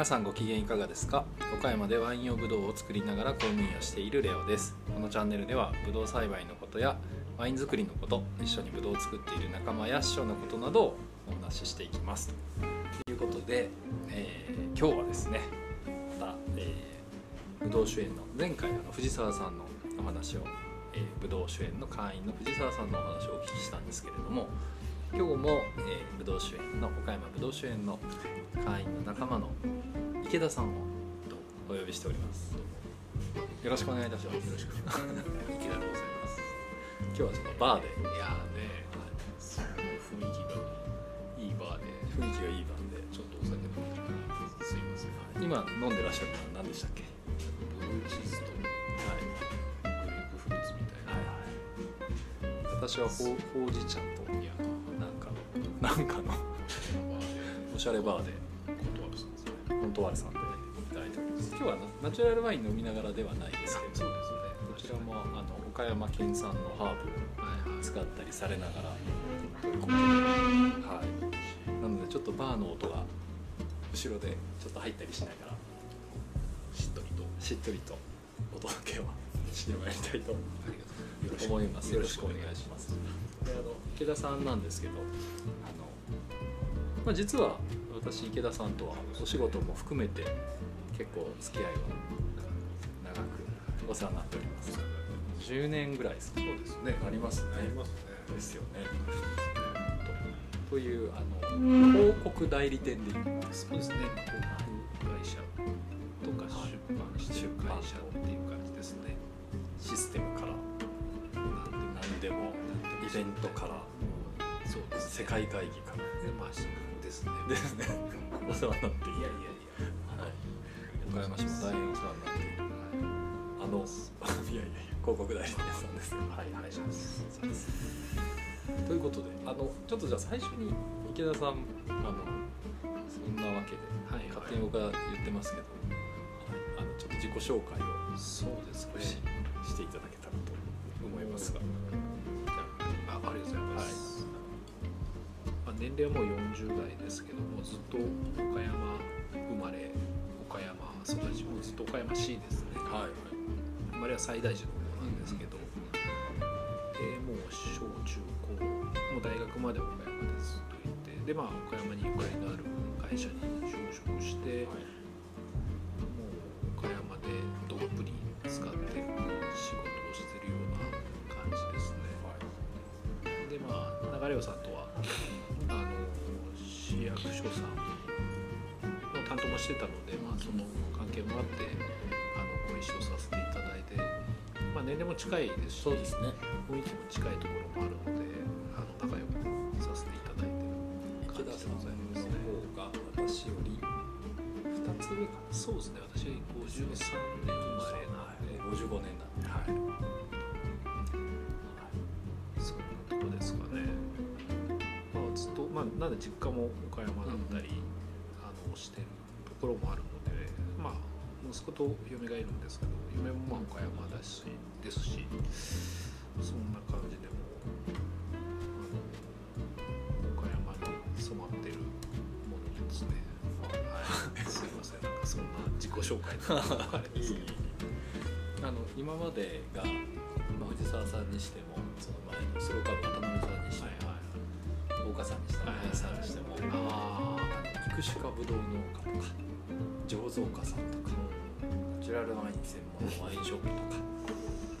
皆さんご機嫌いかがですか？岡山でワイン用ブドウを作りながら公務員をしているレオです。このチャンネルではブドウ栽培のことやワイン作りのこと一緒にブドウを作っている仲間や師匠のことなどをお話ししていきます。ということで、えー今日はですねまた、えー、ブドウ主演の前回の藤沢さんのお話を、えー、ブドウ主演の会員の藤沢さんのお話をお聞きしたんですけれども今日も、えー、ブドウ主演の岡山ブドウ主演の会員の仲間の池田さんをお呼びしております。よろしくお願いいたします。よろしく池田でございます。今日はちょっとバーでいやーね、その雰囲気がいいバーで、雰囲気がいいバーでちょっとお酒飲んでるから、す。いません。今飲んでらっしゃるのは何でしたっけ？ブルーチーズとグレープフルーツみたいな。はいはい。私はほうほうじ茶といや、なんかの。おしゃれバーで断るさんですね。本当ワルさんでいただいております今日はナナチュラルワイン飲みながらではないですけど。そうこちらもあの岡山県産のハーブ。を使ったりされながら。はい、なのでちょっとバーの音が後ろでちょっと入ったりしながらしっとりと。しっとりとお届けをしてまいりたいと思います。よろしくお願いします。であの池田さんなんですけどあの、まあ、実は私池田さんとはお仕事も含めて結構付き合いは長くお世話になっております。10年ぐらいですか？そうですね。ありますね。ありますね。ですよね。とというあの広告代理店でそうですね。ベントから。そうです。世界会議から。ね。まあ、ですね。ですね。お世話になっていやいやいや。はい。岡山市も大変お世話になって。いるあのいやいやいや広告代理店さんです。はいお願いします。そうです。ということであのちょっとじゃあ最初に池田さんあのそんなわけで、はい勝手に僕は言ってますけど、はい、あのちょっと自己紹介をそうです少ししていただけたらと思いますが、年齢はもう40代ですけどもずっと岡山生まれ岡山育ちもずっと岡山市ですね。はい生まれは最大寺の方なんですけど、でもう小中高もう大学まで岡山でずっといてでまあ岡山にゆかりのある会社に就職して、もう岡山でどっぷり使って仕事をしてるような感じですね。でまあ流れさんと市役所さんの担当もしてたので、まあ、その関係もあってあのご一緒させていただいて、まあ、年齢も近いですしそうですね。雰囲気も近いところもあるのであの仲良くさせていただいてる感じでございますね。方が私より。2つ上か。なそうですね。私53年生まれなんで、55年なんで、はい。そんなとこですかね。まあ、なんで実家も岡山だったり、あのしてるところもあるので、まあ、息子と嫁がいるんですけど、嫁もまあ岡山だし、ですし、そんな感じでもう、あの岡山に染まってるものですね。はい、すいません、なんかそんな自己紹介とかあれですけど。あの今までが、まあ、藤沢さんにしてもその前のスローカーブ渡辺さんにしてはいも、はい大岡さんにしてもはい。林さんにしても、ああの育種家ぶどう農家とか。醸造家さんとかナチュラルワイン専門のワインショップとか。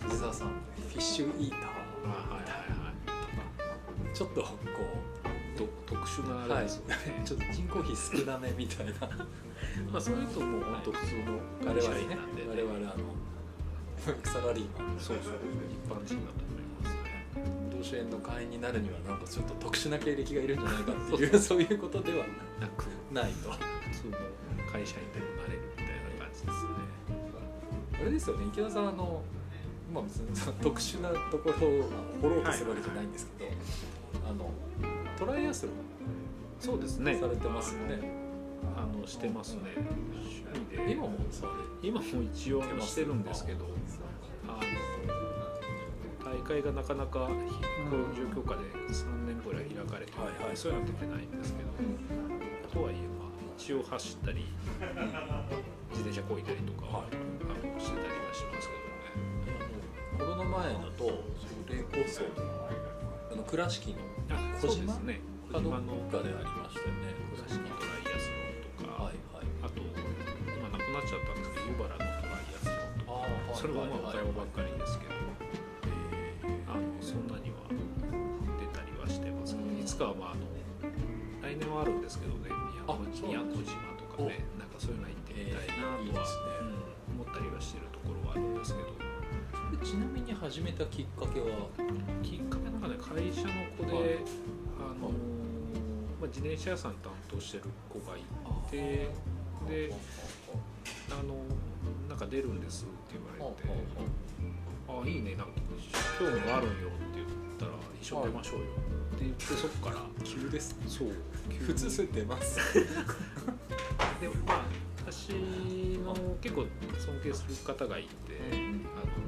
藤沢さんフィッシュイーター。あ、はいはいはい。ちょっとこと特殊なあれですよね、うちょっと人口比少なめみたいな。まあそれともう本当普通の我々ね我々あの サラリーマンそうそう。一般人だと同主演の会員になるにはなんかちょっと特殊な経歴がいるんじゃないかっていうそういうことではなくないと。普通の会社員でもなれるみたいな感じですね。あれですよね。池田さんあのまあ別に特殊なところを掘ろうとするわけじゃないんですけど、あのトライアスロンそうですね。されてますよね。あのしてますね。今もさ今も一応してるんですけど大会がなかなかこの状況下で3年ぐらい開かれて、はいはい。そういうのは出てないんですけど、とはいえまあを走ったり自転車こいだりとか、はい。あのしてたりはしますけどね。コロナ前だとそれこそあの倉敷のあ小島そうですね。小島のかでありましたよね。倉敷トライアスロンとか、はいはい。あと今なくなっちゃったんですけど湯原のトライアスロンとか。あそれもまあ岡山ばっかりですけど、かはまああの来年はあるんですけどね宮あ古島とかねなんかそういうの行ってみたいなえーいいねうん思ったりはしてるところはあるんですけど。ーちなみに始めたきっかけは？きっかけなんかね会社の子で、はい。あのまあ、自転車屋さん担当してる子がいてであのなんか出るんですって言われて「あいいね。なんか興味があるんよ」って言ったら「一緒に出ましょうよ」って言ってそこから急です。そう普通それ出ます。でもまあ私の結構尊敬する方がいてあの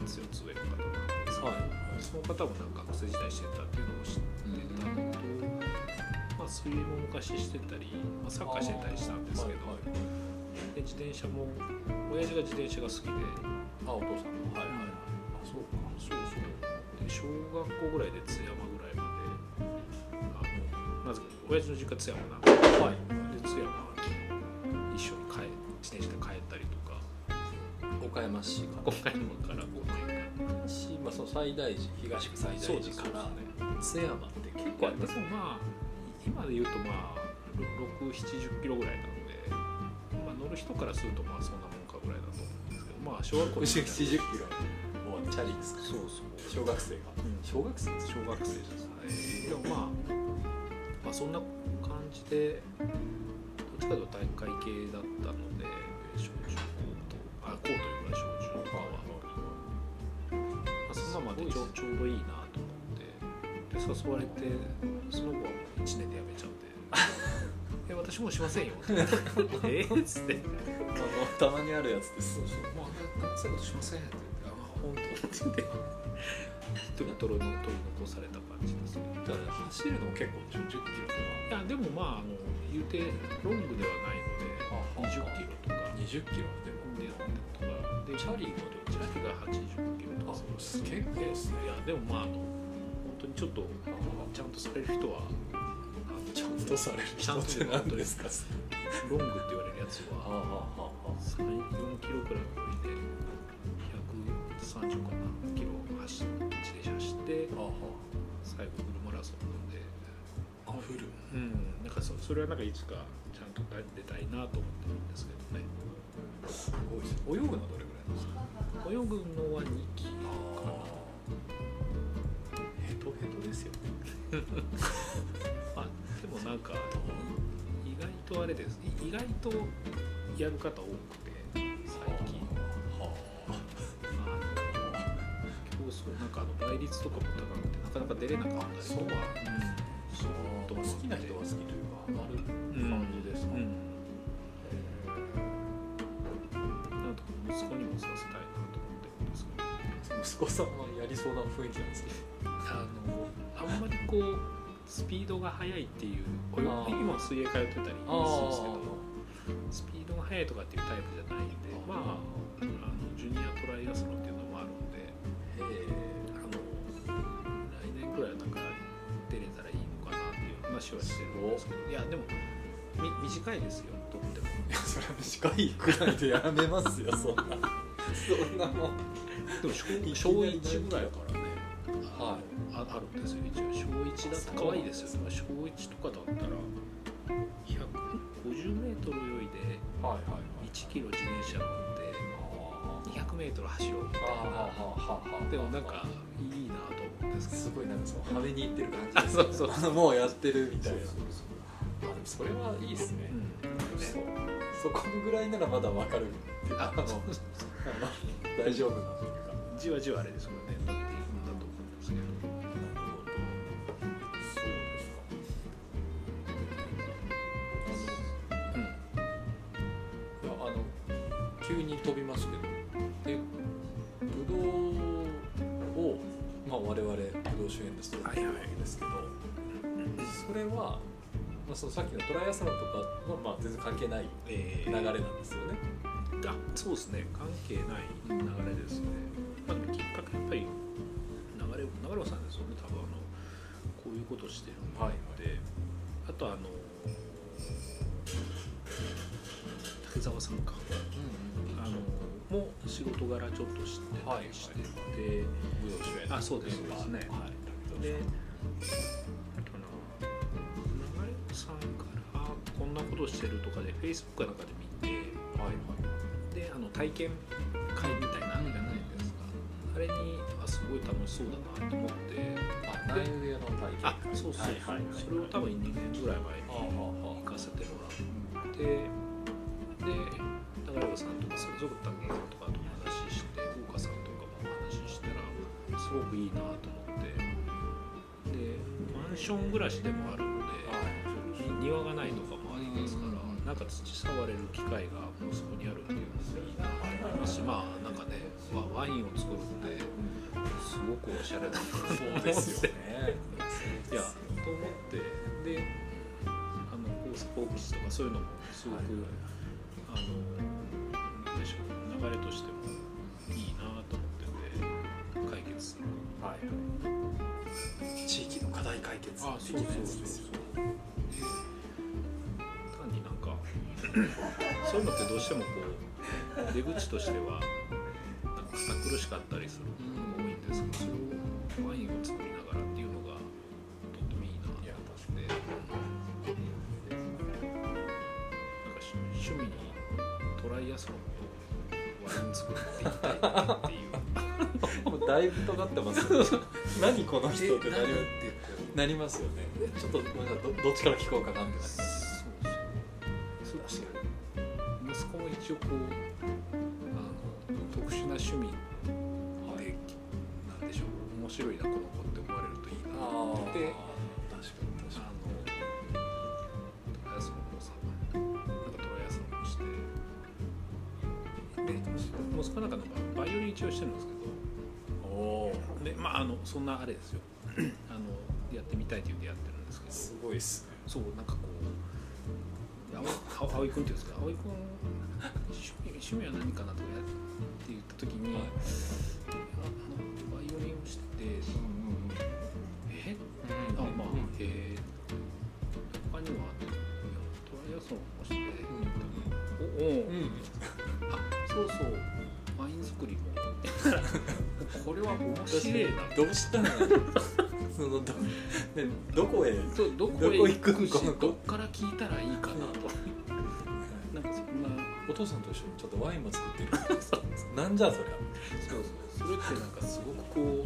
3つ4つ上の方なんですけど、はい。その方もなんか学生時代してたっていうのも知ってたのと、まあ、水泳も昔してたり、まあ、サッカーしてたりしたんですけど、で自転車も親父が自転車が好きであお父さん。のはいはいはい。あそうか。そうそう。で小学校ぐらいで津山ぐらいまであのまず親父の実家津山なんではい。で津山に一緒に帰自転車で帰ったりとか。岡山市か今回のから5年間市、まあ、その最大寺東区最大寺から。津山って結構ありでますもまあ今で言うとまあ670キロぐらいな。の乗る人からするとまあそんなもんかぐらいだと思うんですけどまあ小学校の時70キロもうチャリですかそうそう。小学生がうん。小学生です。小学生です、でもまあ、まあそんな感じでどっちかというと大会系だったので小中高とあ高というか小中とかは、まあ、そんなまでちょちょうどいいなと思って。で誘われてその子はもう1年で辞めちゃって「え 私もうしませんよ」って「えっ?」つって。あのたまにあるやつです。そうそう「まあそういうことしません」って言って「あ本当」って言って一人取りの取り残された感じですね。だから走るのも結構10キロといやでもまああの言うてロングではないので20キロとか。か20キロでも。でとかでチャリもチャリが80キロとか。あそう結構ですね。いやでもまああの本当にちょっとちゃんとされる人はとされる人って何ですか？ロングって言われるやつあはあああ3 4キロくらいの距離で130かなキロ走自転車走って最後フルマラソンなんで。あフル？うんなんかそそれはなんかいつかちゃんと出たいなと思ってるんですけどね。すごいです泳ぐのはどれぐらいですか？泳ぐのは2キロかな。ヘトヘトですよ まあでもなんか意外とあれです意外とやる方多くて最近はあの競争なんかあの倍率とかも高くてなかなか出れなかったりとかそううんそうあと好きな人は好きというかハマる感じですか、うんなんとか息子にもさせたいなと思ってるんですけど息子さんはやりそうな雰囲気なんですけどあのあんまりこうスピードが速いっていう今は水泳通ってたりするんですけどスピードが速いとかっていうタイプじゃないんでまああのジュニアトライアスロンっていうのもあるんでへあの来年ぐらいはなんか出れたらいいのかなっていう話はしてるんですけど。いやでもみ短いですよとっても。えそれは短いくらいでやめますよそんな。そんなもん。でも小いきなり小1ぐらいからああるんですよ一応小1だと可愛いですよね。小1とかだったら150メートル泳いではいはいはい。1キロ自転車乗って200メートル走ろうみたいなでもなんかいいなと思うんですけど。すごいなんかその派手にいってる感じですあそうそうもうやってるみたいな。あでもそれはいいですね、うん。そこぐらいならまだわかるあのあの大丈夫なというか。じわじわあれです急に飛びますけど。でブドウを、まあ、我々ブドウ主演ですとはいはいですけど。それはまあ、そのさっきのトライアスロンとかはまあ全然関係ないえ流れなんですよね。あそうですね。関係ない流れですね、まあ、きっかけやっぱり流れ流れさんですよね。多分あのこういうことしてるので、あとあの竹澤さんか。あのもう仕事柄ちょっと知ってたりしてて、武道主演あそうですそうですね。はい。で流れさんからこんなことしてるとかで Facebook かなんかで見て。はいはい。であの体験会みたいなのじゃないですか、あれにあすごい楽しそうだなと思って。あ内上の体験。あそうそうはいはいはいそれを多分2年ぐらい前に行かせてもらってで長山さんとかそれぞれ竹さんとかとお話しして大岡さんとかもお話ししたらすごくいいなと思って。でマンション暮らしでもあるのでに庭がないとかもありますから、うんなんか土触れる機会がもうそこにあるっていうのもいいなと思いますしまあなんかねワワインを作るってすごくおしゃれだなと思ってそうですよね。いやと思ってであのコースポークスとかそういうのもすごく、あのなんでしょう流れとしてもいいなと思ってて解決するはい。地域の課題解決あ的なやつですよね。単になんかそういうのってどうしてもこう出口としてはなんか堅苦しかったりすることが多いんですけどそれをトライアスロとワイン作っていきたいっていう。もう。だいぶ尖ってますよね。何この人ってなりえなんでこう。なりますよね。ちょっとごめんなさいどどっちから聞こう。かなってなります。そう。そう。そう。息子も一応こう。あの特殊な趣味で、なんでしょう。面白いなこの子って思われるといいなってで息子なんかのバイオリン一応してるんですけどに。おお。でまああのそんなあれですよ あのやってみたいっていうんでやってるんですけどすごいっすね。そうなんかこう青青井君っていうんですか？青井君趣味趣味は何かなとかやって言った時に、はいあそうそうワイン作りも。これは面白いな。どうしたの？そのど,、ね、どこへ？どどこへ行くし行くこの子どっから聞いたらいいかなと。なんかそんな。お父さんと一緒にちょっとワインも作ってる。なんじゃそりゃ。そうそう。それってなんかすごくこ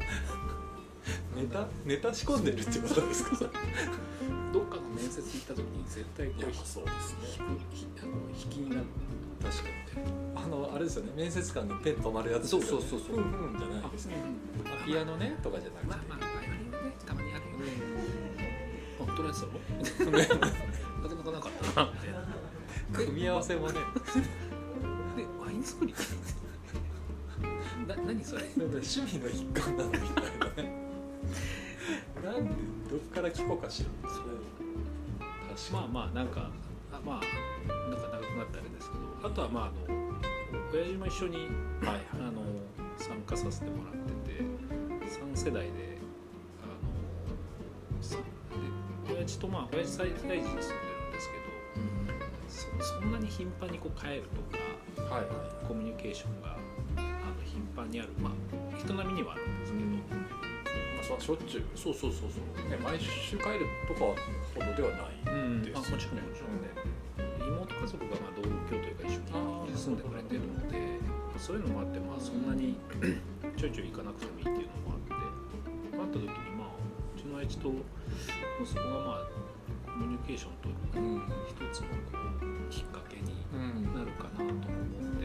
ネタネタ仕込んでるってことですか？どっかの面接行った時に絶対こうひそうです引くひあの引きになる。確かにあのあれですよね。面接官のペン止まるやつそうそうそうそう。うんうんじゃないですね。あピアノねとかじゃなくて、まあまあバイオリンはねたまにあるよね。あとり あえずだろなかなかなかった。組み合わせもね。でワイン作りな何それ？趣味の一環なのみたいなねなんでどっから聞こうかしら。それ確まあまあなんかあまあなんか長くなったあれですけど。あとはまああの親父も一緒にはいはい。あの参加させてもらってて3世代であの親父とまあ親父最大寺に住んでるんですけどそそんなに頻繁にこう帰るとかはいはい。コミュニケーションがあの頻繁にあるまあ人並みにはあるんですけど、まあそしょっちゅう。そうそうそうそう。ね、毎週帰るとかほどではない、うんですあもちろんもちろんね。妹家族がまあ同居というか一緒に住んでくれてるのでそういうのもあってまあそんなに ちょいちょい行かなくてもいいっていうのもあって。会った時にまあうちの親父と息子がまあコミュニケーション取るうん。一つのこうきっかけにうん。なるかなと思って。まあ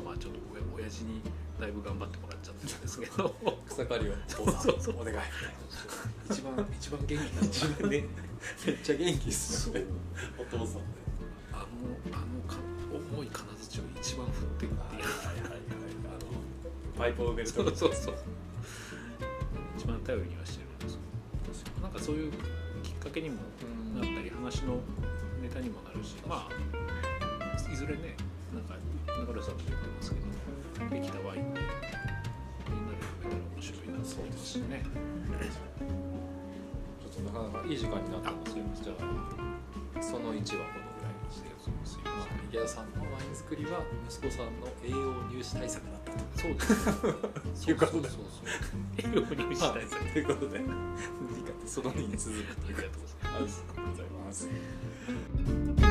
まあちょっと親親父にだいぶ頑張ってもらっちゃったんですけど。草刈りをそうそうそう。お願い。一番一番元気なの一番ねめっちゃ元気っすね。お父さんね。あのあのか重い金槌を一番振ってるっていう。あのパイプを埋めるとそうそうそう。一番頼りにはしてるんですなんかそういうきっかけにもなったり話のネタにもなるしまあいずれねなんか中村さんも言ってますけどできたワインになる上なら面白いなと思いますしね。ちょっとなかなかいい時間になったんですけどじゃあその1はこのぐらいにして池田さんのワイン作りは息子さんの栄養入試対策だったと。そうです。いうことでそうそうそう栄養入試対策ということでその2に続くといます。ありがとうございます